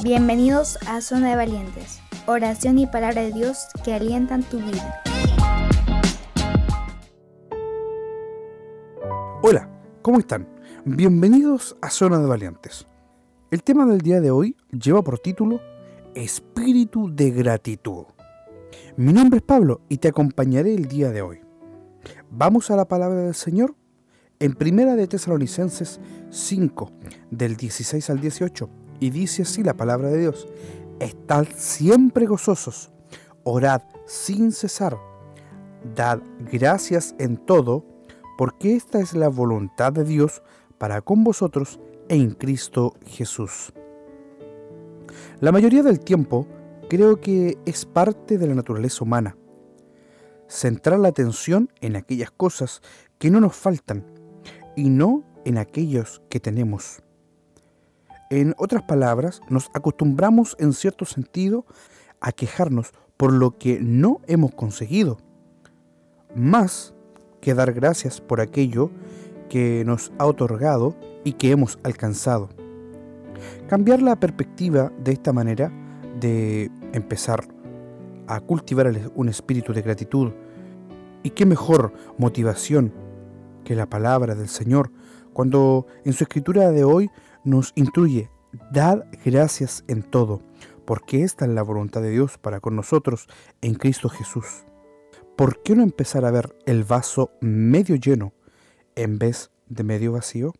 Bienvenidos a Zona de Valientes, oración y palabra de Dios que alientan tu vida. Hola, ¿cómo están? Bienvenidos a Zona de Valientes. El tema del día de hoy lleva por título Espíritu de gratitud. Mi nombre es Pablo y te acompañaré el día de hoy. Vamos a la palabra del Señor en Primera de Tesalonicenses 5, del 16 al 18, y dice así la palabra de Dios, Estad siempre gozosos, orad sin cesar, dad gracias en todo, porque esta es la voluntad de Dios para con vosotros en Cristo Jesús. La mayoría del tiempo creo que es parte de la naturaleza humana. Centrar la atención en aquellas cosas que no nos faltan y no en aquellos que tenemos. En otras palabras, nos acostumbramos en cierto sentido a quejarnos por lo que no hemos conseguido, más que dar gracias por aquello que nos ha otorgado y que hemos alcanzado. Cambiar la perspectiva de esta manera de empezar a cultivar un espíritu de gratitud y qué mejor motivación que la palabra del Señor, cuando en su escritura de hoy nos instruye, dad gracias en todo, porque esta es la voluntad de Dios para con nosotros en Cristo Jesús. ¿Por qué no empezar a ver el vaso medio lleno en vez de medio vacío?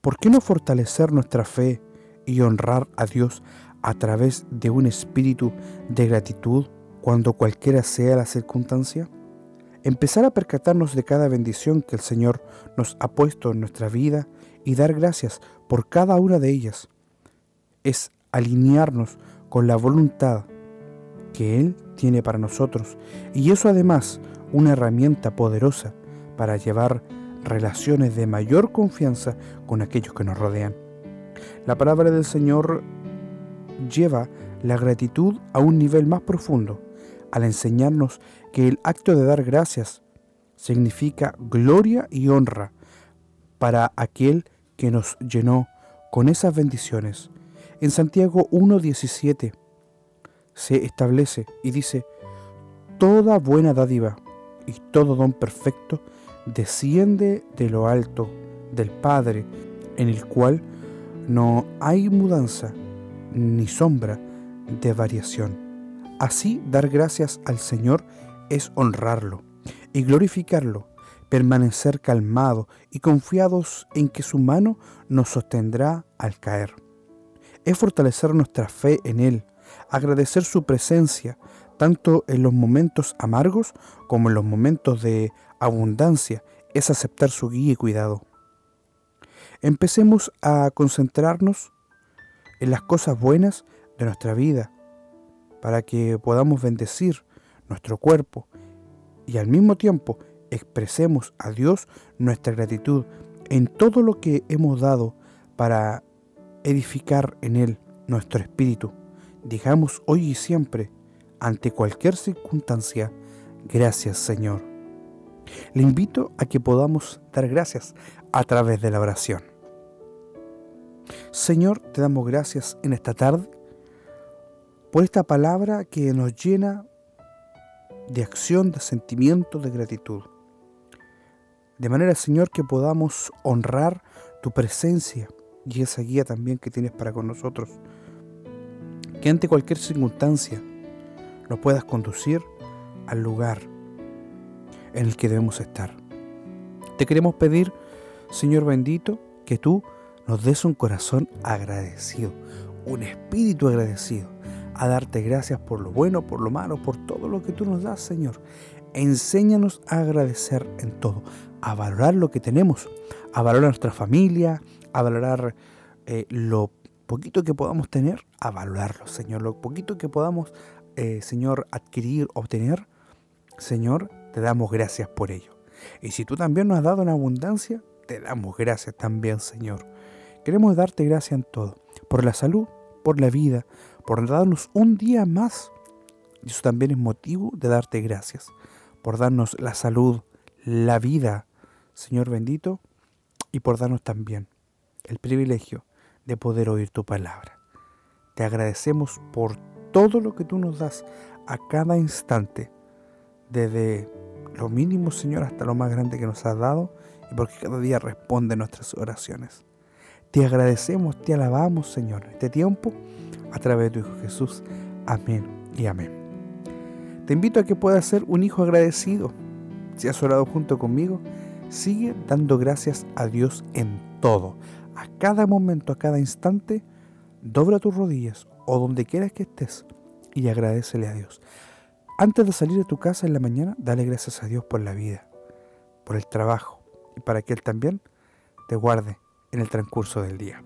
¿Por qué no fortalecer nuestra fe y honrar a Dios a través de un espíritu de gratitud cuando cualquiera sea la circunstancia? empezar a percatarnos de cada bendición que el Señor nos ha puesto en nuestra vida y dar gracias por cada una de ellas. Es alinearnos con la voluntad que Él tiene para nosotros y eso además una herramienta poderosa para llevar relaciones de mayor confianza con aquellos que nos rodean. La palabra del Señor lleva la gratitud a un nivel más profundo al enseñarnos que el acto de dar gracias significa gloria y honra para aquel que nos llenó con esas bendiciones. En Santiago 1.17 se establece y dice, Toda buena dádiva y todo don perfecto desciende de lo alto del Padre, en el cual no hay mudanza ni sombra de variación. Así dar gracias al Señor es honrarlo y glorificarlo, permanecer calmado y confiados en que su mano nos sostendrá al caer. Es fortalecer nuestra fe en Él, agradecer su presencia, tanto en los momentos amargos como en los momentos de abundancia, es aceptar su guía y cuidado. Empecemos a concentrarnos en las cosas buenas de nuestra vida, para que podamos bendecir nuestro cuerpo y al mismo tiempo expresemos a Dios nuestra gratitud en todo lo que hemos dado para edificar en Él nuestro espíritu. Digamos hoy y siempre, ante cualquier circunstancia, gracias Señor. Le invito a que podamos dar gracias a través de la oración. Señor, te damos gracias en esta tarde por esta palabra que nos llena de acción, de sentimiento, de gratitud. De manera, Señor, que podamos honrar tu presencia y esa guía también que tienes para con nosotros. Que ante cualquier circunstancia nos puedas conducir al lugar en el que debemos estar. Te queremos pedir, Señor bendito, que tú nos des un corazón agradecido, un espíritu agradecido a darte gracias por lo bueno, por lo malo, por todo lo que tú nos das, Señor. Enséñanos a agradecer en todo, a valorar lo que tenemos, a valorar nuestra familia, a valorar eh, lo poquito que podamos tener, a valorarlo, Señor. Lo poquito que podamos, eh, Señor, adquirir, obtener, Señor, te damos gracias por ello. Y si tú también nos has dado en abundancia, te damos gracias también, Señor. Queremos darte gracias en todo, por la salud, por la vida, por darnos un día más. Y eso también es motivo de darte gracias, por darnos la salud, la vida, Señor bendito, y por darnos también el privilegio de poder oír tu palabra. Te agradecemos por todo lo que tú nos das a cada instante, desde lo mínimo, Señor, hasta lo más grande que nos has dado, y porque cada día responde nuestras oraciones. Te agradecemos, te alabamos, Señor, en este tiempo, a través de tu Hijo Jesús. Amén y amén. Te invito a que puedas ser un hijo agradecido. Si has orado junto conmigo, sigue dando gracias a Dios en todo. A cada momento, a cada instante, dobra tus rodillas o donde quieras que estés y agradecele a Dios. Antes de salir de tu casa en la mañana, dale gracias a Dios por la vida, por el trabajo y para que Él también te guarde en el transcurso del día.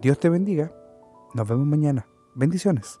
Dios te bendiga. Nos vemos mañana. Bendiciones.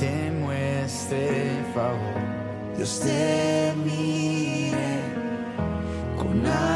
te muestre favor. Dios te mire con agrado.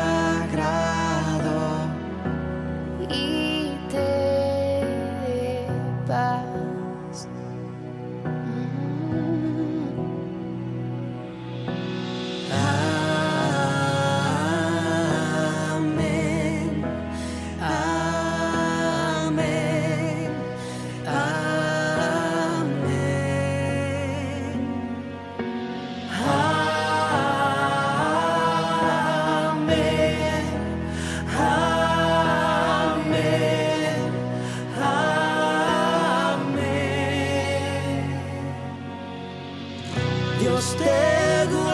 Dios te guarde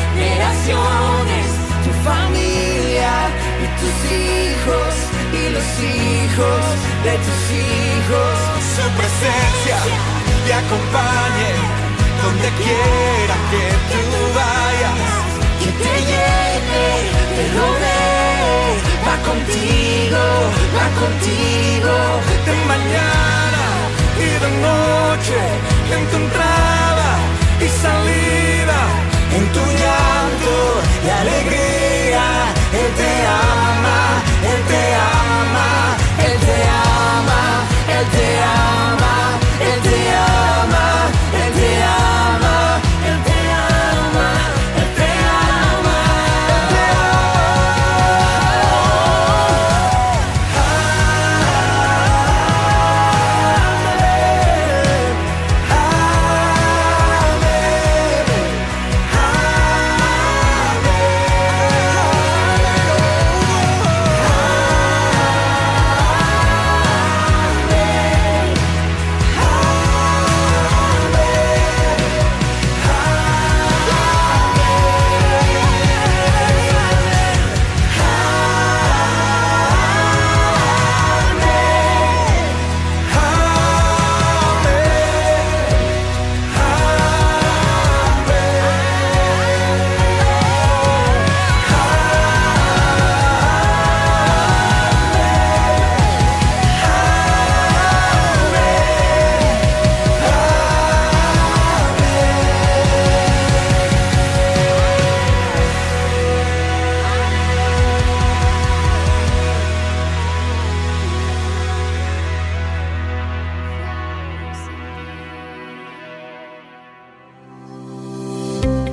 tu familia y tus hijos los hijos de tus hijos. Su presencia te acompañe donde quiera que tú vayas. Que te llene, te rodee, va contigo, va contigo.